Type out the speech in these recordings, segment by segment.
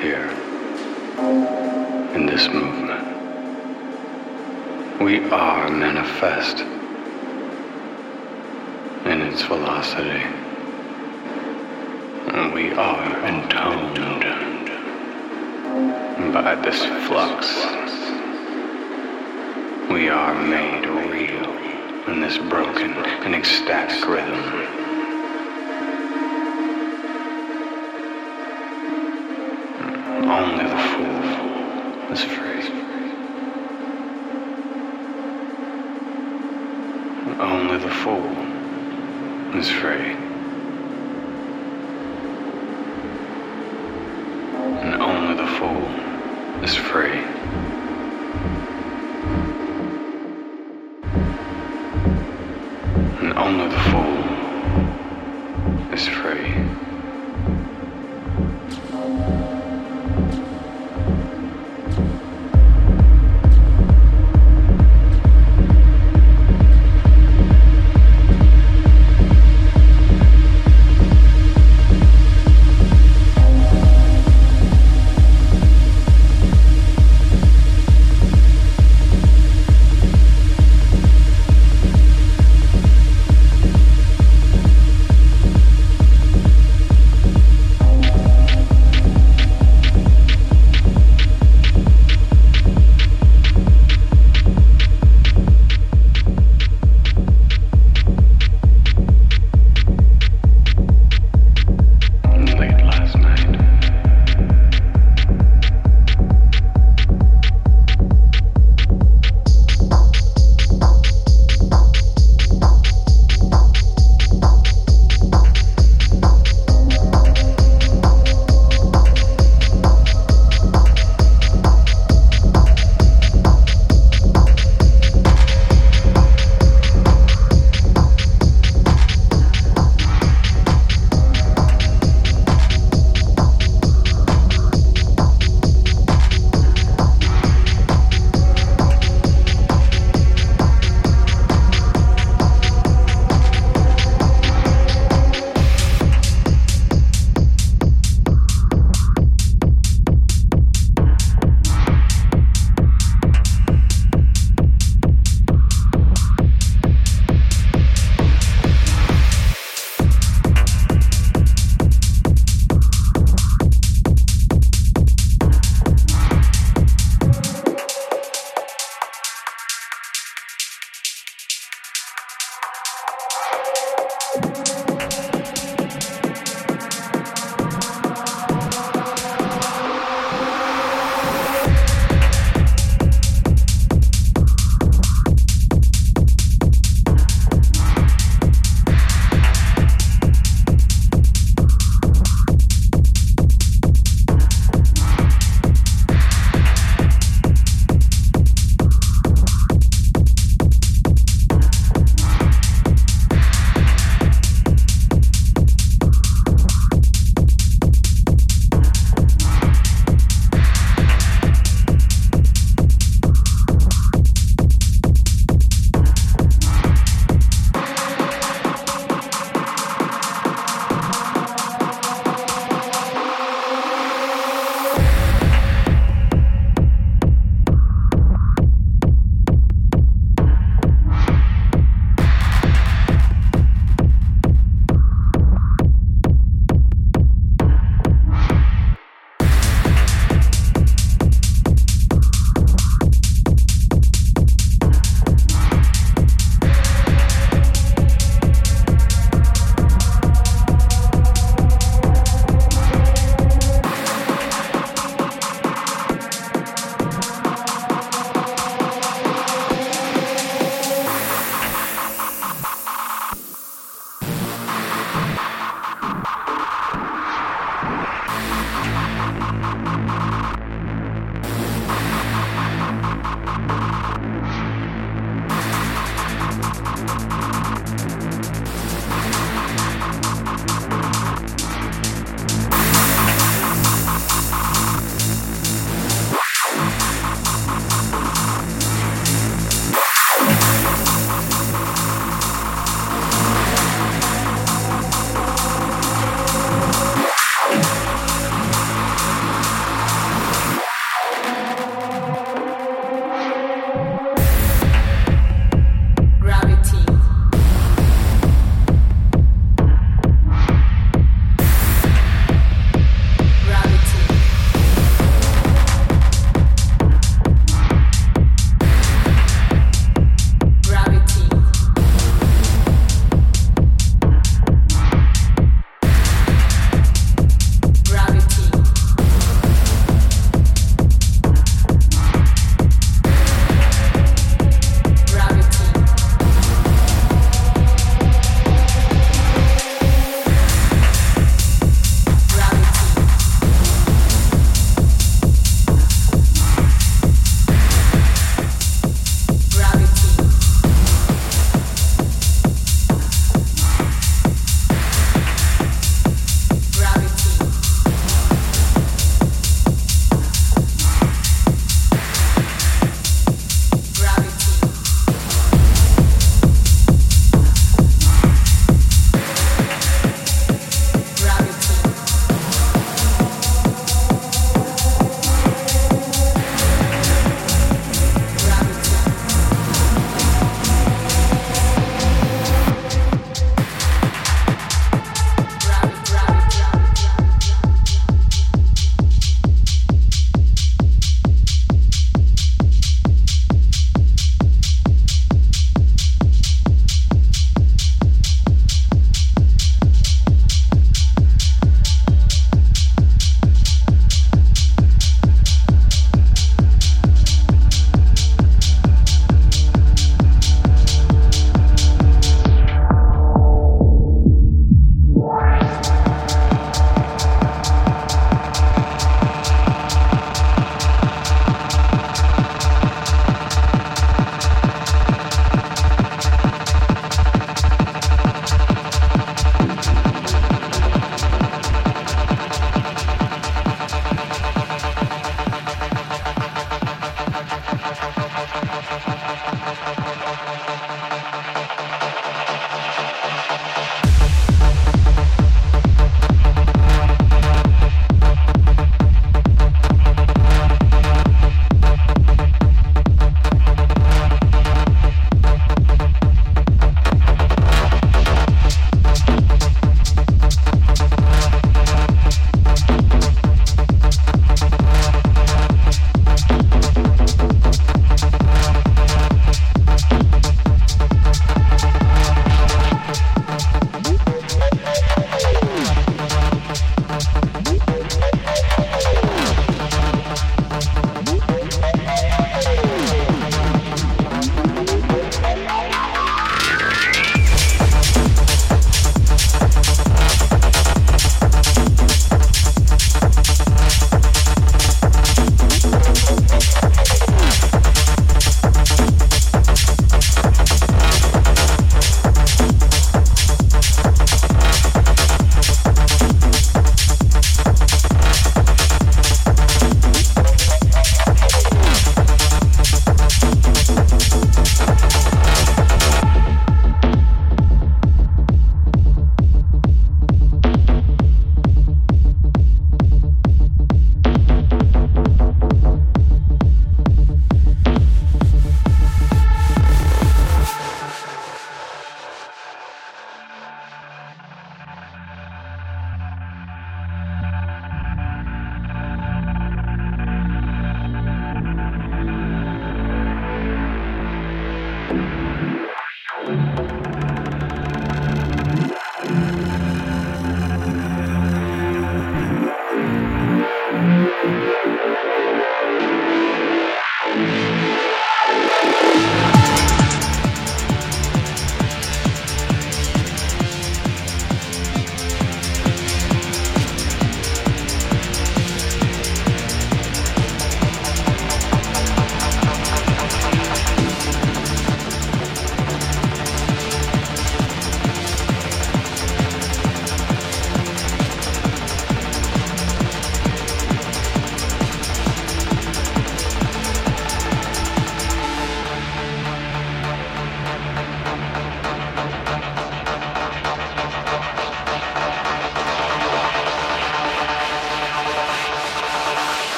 here, in this movement. We are manifest in its velocity, and we are entombed by this flux. We are made real in this broken and ecstatic rhythm.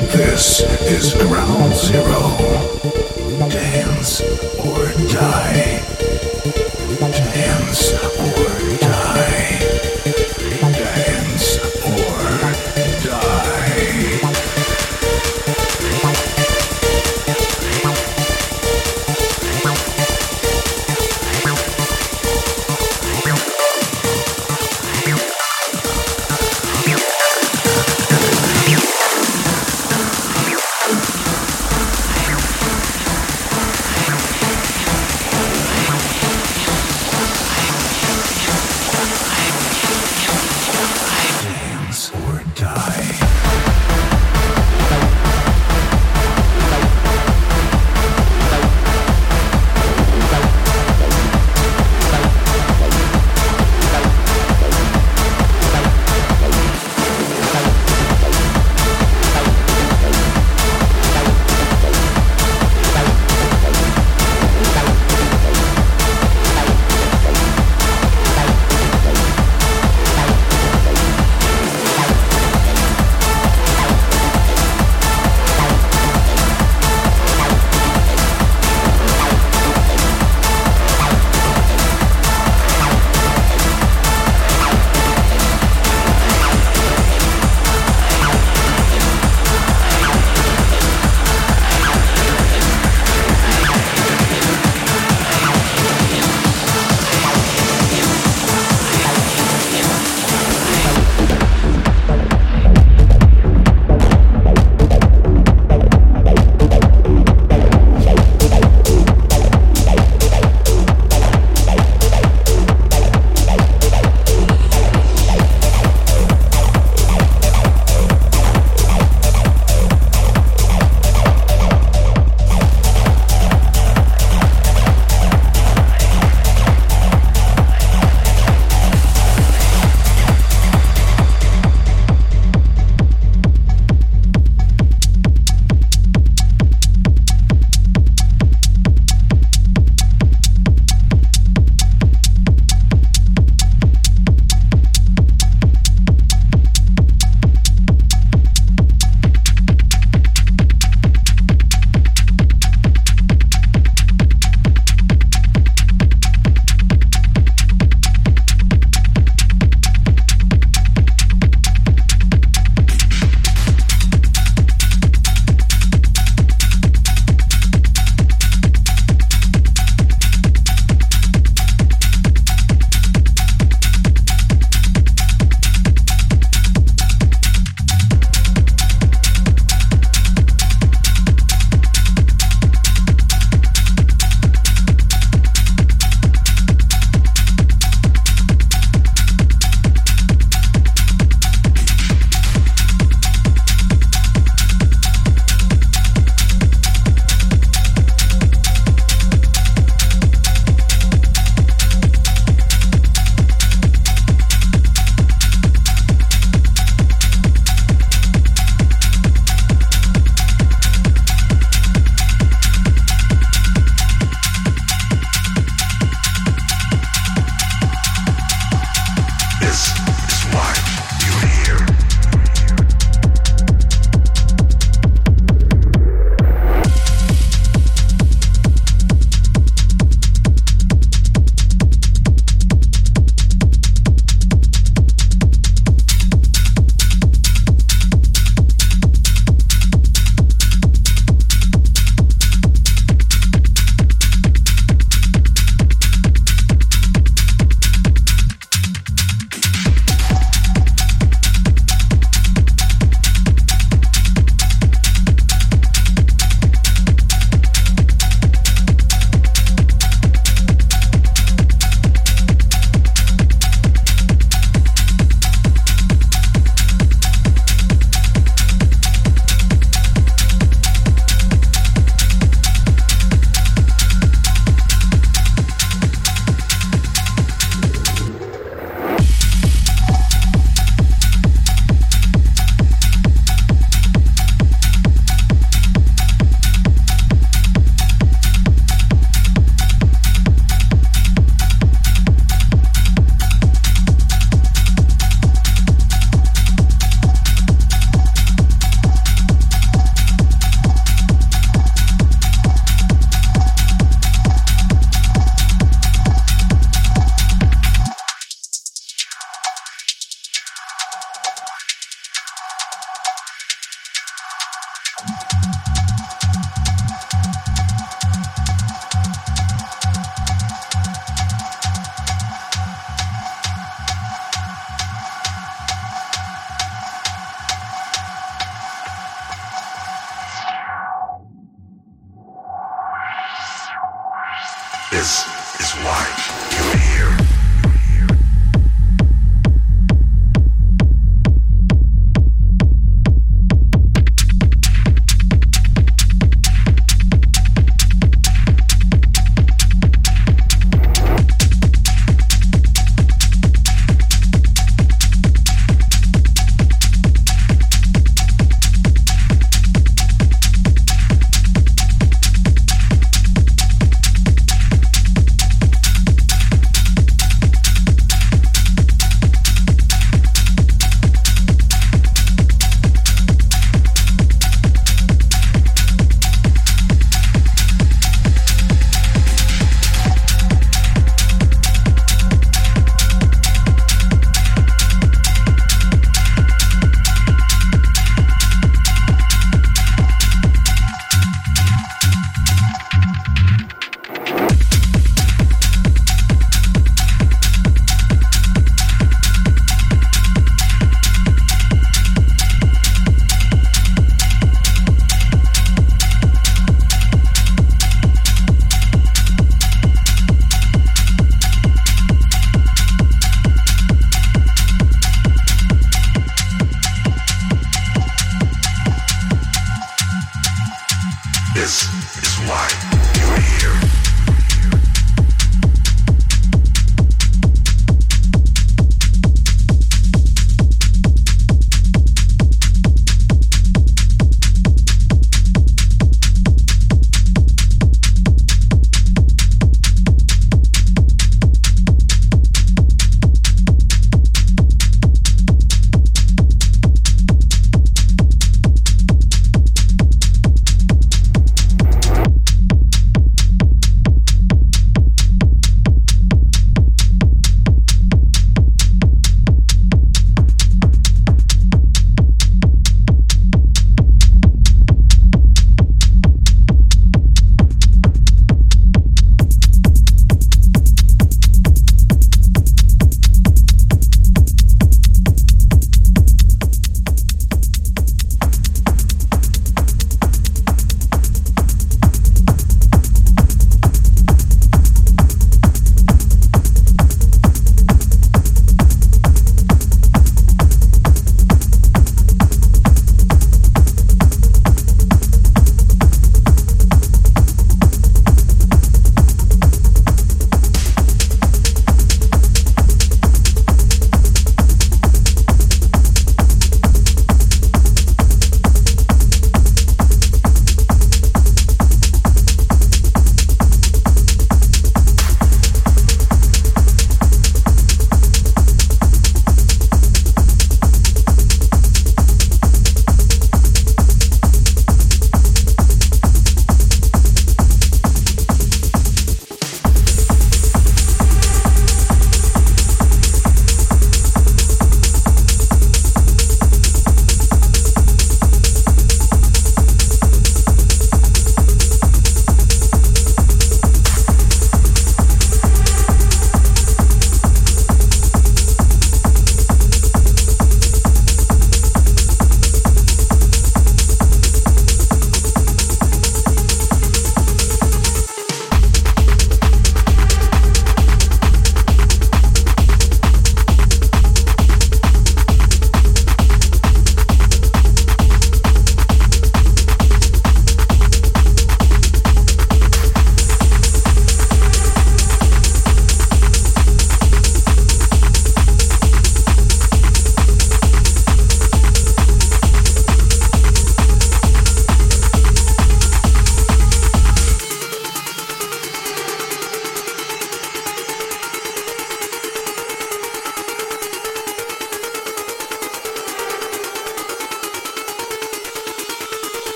This is Ground Zero. Dance or die. Dance or